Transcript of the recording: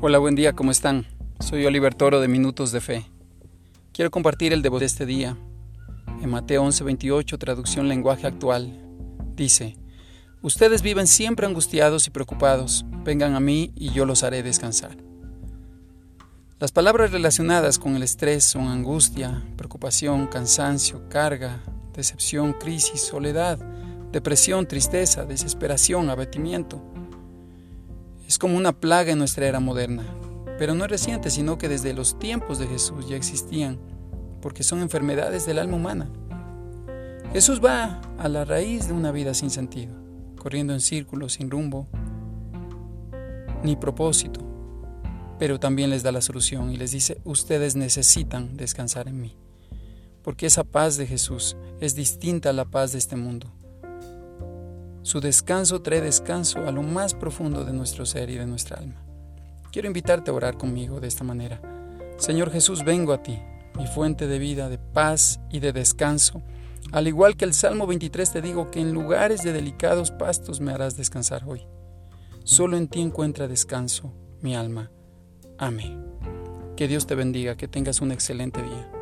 Hola, buen día, ¿cómo están? Soy Oliver Toro de Minutos de Fe. Quiero compartir el devoto de este día. En Mateo 11:28, traducción lenguaje actual, dice, Ustedes viven siempre angustiados y preocupados, vengan a mí y yo los haré descansar. Las palabras relacionadas con el estrés son angustia, preocupación, cansancio, carga, decepción, crisis, soledad, depresión, tristeza, desesperación, abatimiento. Es como una plaga en nuestra era moderna, pero no es reciente, sino que desde los tiempos de Jesús ya existían, porque son enfermedades del alma humana. Jesús va a la raíz de una vida sin sentido, corriendo en círculos sin rumbo ni propósito, pero también les da la solución y les dice, ustedes necesitan descansar en mí, porque esa paz de Jesús es distinta a la paz de este mundo. Su descanso trae descanso a lo más profundo de nuestro ser y de nuestra alma. Quiero invitarte a orar conmigo de esta manera. Señor Jesús, vengo a ti, mi fuente de vida, de paz y de descanso. Al igual que el Salmo 23 te digo que en lugares de delicados pastos me harás descansar hoy. Solo en ti encuentra descanso mi alma. Amén. Que Dios te bendiga, que tengas un excelente día.